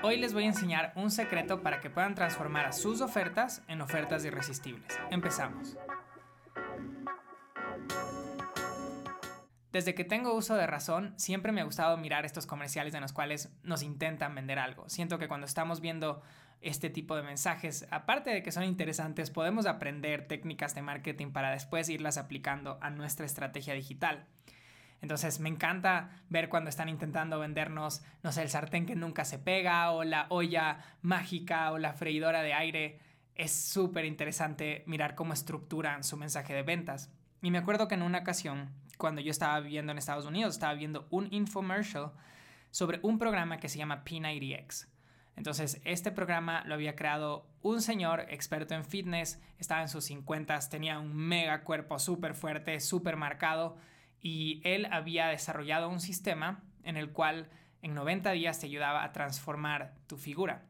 Hoy les voy a enseñar un secreto para que puedan transformar sus ofertas en ofertas irresistibles. Empezamos. Desde que tengo uso de razón, siempre me ha gustado mirar estos comerciales en los cuales nos intentan vender algo. Siento que cuando estamos viendo este tipo de mensajes, aparte de que son interesantes, podemos aprender técnicas de marketing para después irlas aplicando a nuestra estrategia digital. Entonces me encanta ver cuando están intentando vendernos, no sé, el sartén que nunca se pega o la olla mágica o la freidora de aire. Es súper interesante mirar cómo estructuran su mensaje de ventas. Y me acuerdo que en una ocasión, cuando yo estaba viviendo en Estados Unidos, estaba viendo un infomercial sobre un programa que se llama P90X. Entonces, este programa lo había creado un señor experto en fitness, estaba en sus 50, tenía un mega cuerpo súper fuerte, súper marcado y él había desarrollado un sistema en el cual en 90 días te ayudaba a transformar tu figura.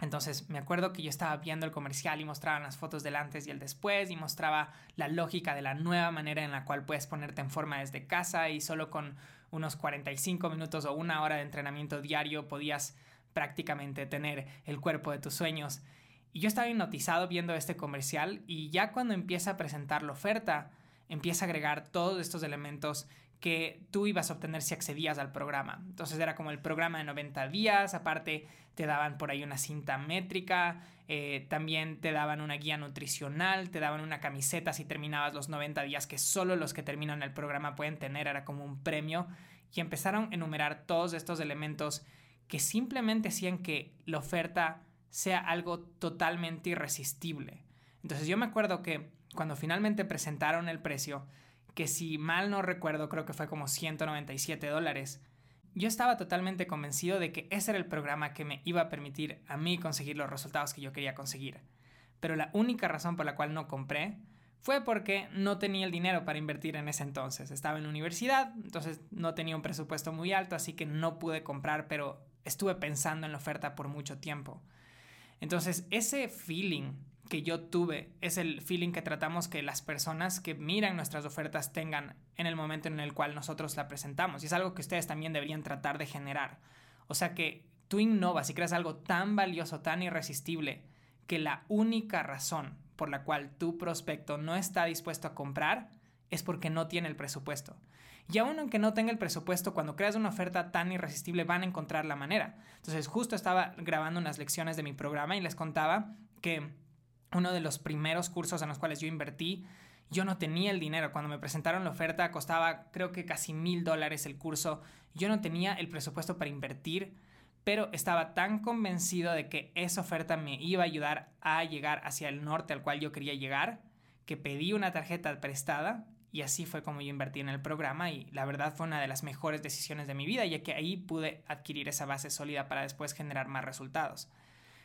Entonces me acuerdo que yo estaba viendo el comercial y mostraban las fotos del antes y el después y mostraba la lógica de la nueva manera en la cual puedes ponerte en forma desde casa y solo con unos 45 minutos o una hora de entrenamiento diario podías prácticamente tener el cuerpo de tus sueños. Y yo estaba hipnotizado viendo este comercial y ya cuando empieza a presentar la oferta, empieza a agregar todos estos elementos que tú ibas a obtener si accedías al programa. Entonces era como el programa de 90 días, aparte te daban por ahí una cinta métrica, eh, también te daban una guía nutricional, te daban una camiseta si terminabas los 90 días que solo los que terminan el programa pueden tener, era como un premio, y empezaron a enumerar todos estos elementos que simplemente hacían que la oferta sea algo totalmente irresistible. Entonces yo me acuerdo que cuando finalmente presentaron el precio, que si mal no recuerdo creo que fue como 197 dólares, yo estaba totalmente convencido de que ese era el programa que me iba a permitir a mí conseguir los resultados que yo quería conseguir. Pero la única razón por la cual no compré fue porque no tenía el dinero para invertir en ese entonces. Estaba en la universidad, entonces no tenía un presupuesto muy alto, así que no pude comprar, pero estuve pensando en la oferta por mucho tiempo. Entonces, ese feeling que yo tuve es el feeling que tratamos que las personas que miran nuestras ofertas tengan en el momento en el cual nosotros la presentamos. Y es algo que ustedes también deberían tratar de generar. O sea que tú innovas y creas algo tan valioso, tan irresistible, que la única razón por la cual tu prospecto no está dispuesto a comprar es porque no tiene el presupuesto. Y aún aunque no tenga el presupuesto, cuando creas una oferta tan irresistible van a encontrar la manera. Entonces justo estaba grabando unas lecciones de mi programa y les contaba que uno de los primeros cursos en los cuales yo invertí, yo no tenía el dinero. Cuando me presentaron la oferta costaba creo que casi mil dólares el curso. Yo no tenía el presupuesto para invertir, pero estaba tan convencido de que esa oferta me iba a ayudar a llegar hacia el norte al cual yo quería llegar, que pedí una tarjeta prestada y así fue como yo invertí en el programa y la verdad fue una de las mejores decisiones de mi vida, ya que ahí pude adquirir esa base sólida para después generar más resultados.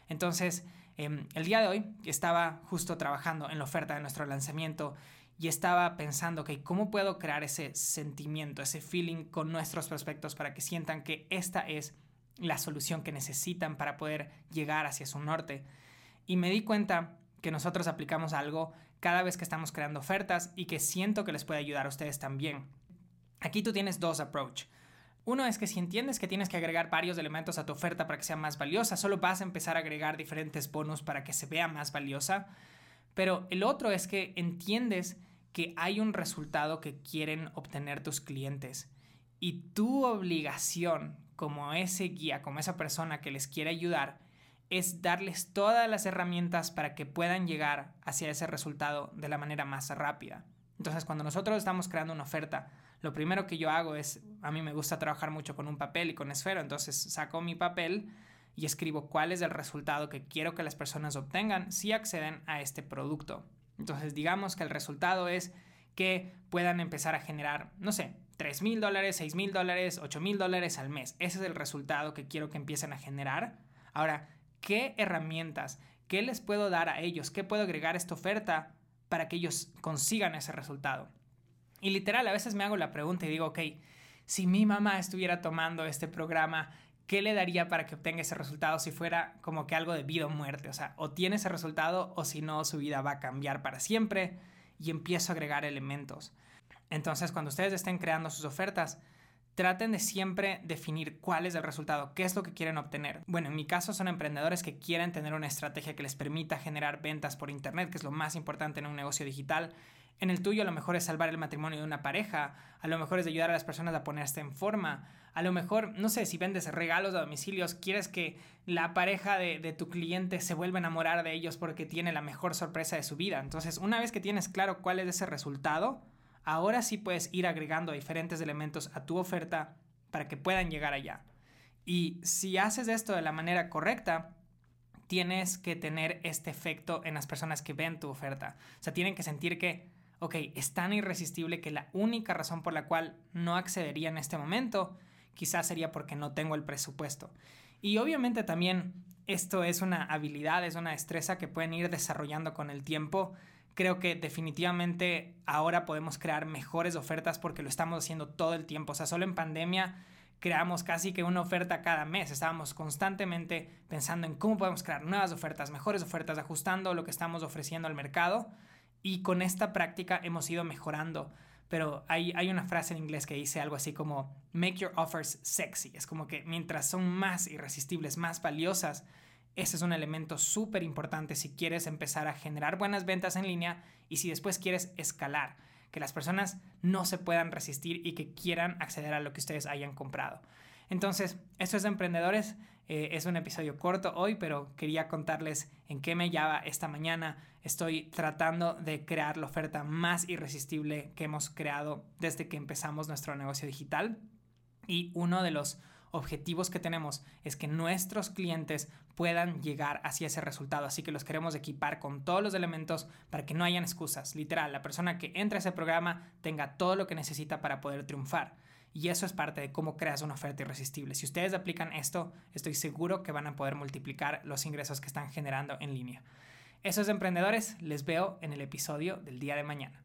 Entonces, em, el día de hoy estaba justo trabajando en la oferta de nuestro lanzamiento y estaba pensando, que ¿cómo puedo crear ese sentimiento, ese feeling con nuestros prospectos para que sientan que esta es la solución que necesitan para poder llegar hacia su norte? Y me di cuenta que nosotros aplicamos algo cada vez que estamos creando ofertas y que siento que les puede ayudar a ustedes también. Aquí tú tienes dos approach. Uno es que si entiendes que tienes que agregar varios elementos a tu oferta para que sea más valiosa, solo vas a empezar a agregar diferentes bonus para que se vea más valiosa. Pero el otro es que entiendes que hay un resultado que quieren obtener tus clientes y tu obligación como ese guía, como esa persona que les quiere ayudar, es darles todas las herramientas para que puedan llegar hacia ese resultado de la manera más rápida. Entonces, cuando nosotros estamos creando una oferta, lo primero que yo hago es, a mí me gusta trabajar mucho con un papel y con esfero, entonces saco mi papel y escribo cuál es el resultado que quiero que las personas obtengan si acceden a este producto. Entonces, digamos que el resultado es que puedan empezar a generar, no sé, 3 mil dólares, 6 mil dólares, 8 mil dólares al mes. Ese es el resultado que quiero que empiecen a generar. Ahora, qué herramientas, qué les puedo dar a ellos, qué puedo agregar a esta oferta para que ellos consigan ese resultado. Y literal, a veces me hago la pregunta y digo, ok, si mi mamá estuviera tomando este programa, ¿qué le daría para que obtenga ese resultado si fuera como que algo de vida o muerte? O sea, o tiene ese resultado o si no, su vida va a cambiar para siempre y empiezo a agregar elementos. Entonces, cuando ustedes estén creando sus ofertas, traten de siempre definir cuál es el resultado, qué es lo que quieren obtener. Bueno, en mi caso son emprendedores que quieren tener una estrategia que les permita generar ventas por Internet, que es lo más importante en un negocio digital. En el tuyo a lo mejor es salvar el matrimonio de una pareja, a lo mejor es ayudar a las personas a ponerse en forma, a lo mejor, no sé, si vendes regalos a domicilios, quieres que la pareja de, de, tu cliente se vuelva a enamorar de ellos porque tiene la mejor sorpresa de su vida. Entonces, una vez que tienes claro cuál es ese resultado, ahora sí puedes ir agregando diferentes elementos a tu oferta para que puedan llegar allá. Y si haces esto de la manera correcta, tienes que tener este efecto en las personas que ven tu oferta. O sea, tienen que sentir que, ok, es tan irresistible que la única razón por la cual no accedería en este momento quizás sería porque no tengo el presupuesto. Y obviamente también esto es una habilidad, es una destreza que pueden ir desarrollando con el tiempo creo que definitivamente ahora podemos crear mejores ofertas porque lo estamos haciendo todo el tiempo. O sea, solo en pandemia creamos casi que una oferta cada mes. Estábamos constantemente pensando en cómo podemos crear nuevas ofertas, mejores ofertas, ajustando lo que estamos ofreciendo al mercado. Y con esta práctica hemos ido mejorando. Pero hay, hay una frase en inglés que dice algo así como, make your offers sexy. Es como que mientras son más irresistibles, más valiosas, ese es un elemento súper importante si quieres empezar a generar buenas ventas en línea y si después quieres escalar, que las personas no se puedan resistir y que quieran acceder a lo que ustedes hayan comprado. Entonces, esto es de emprendedores. Eh, es un episodio corto hoy, pero quería contarles en qué me llama esta mañana. Estoy tratando de crear la oferta más irresistible que hemos creado desde que empezamos nuestro negocio digital. Y uno de los objetivos que tenemos es que nuestros clientes puedan llegar hacia ese resultado. Así que los queremos equipar con todos los elementos para que no hayan excusas. Literal, la persona que entra a ese programa tenga todo lo que necesita para poder triunfar. Y eso es parte de cómo creas una oferta irresistible. Si ustedes aplican esto, estoy seguro que van a poder multiplicar los ingresos que están generando en línea. Eso es de emprendedores. Les veo en el episodio del día de mañana.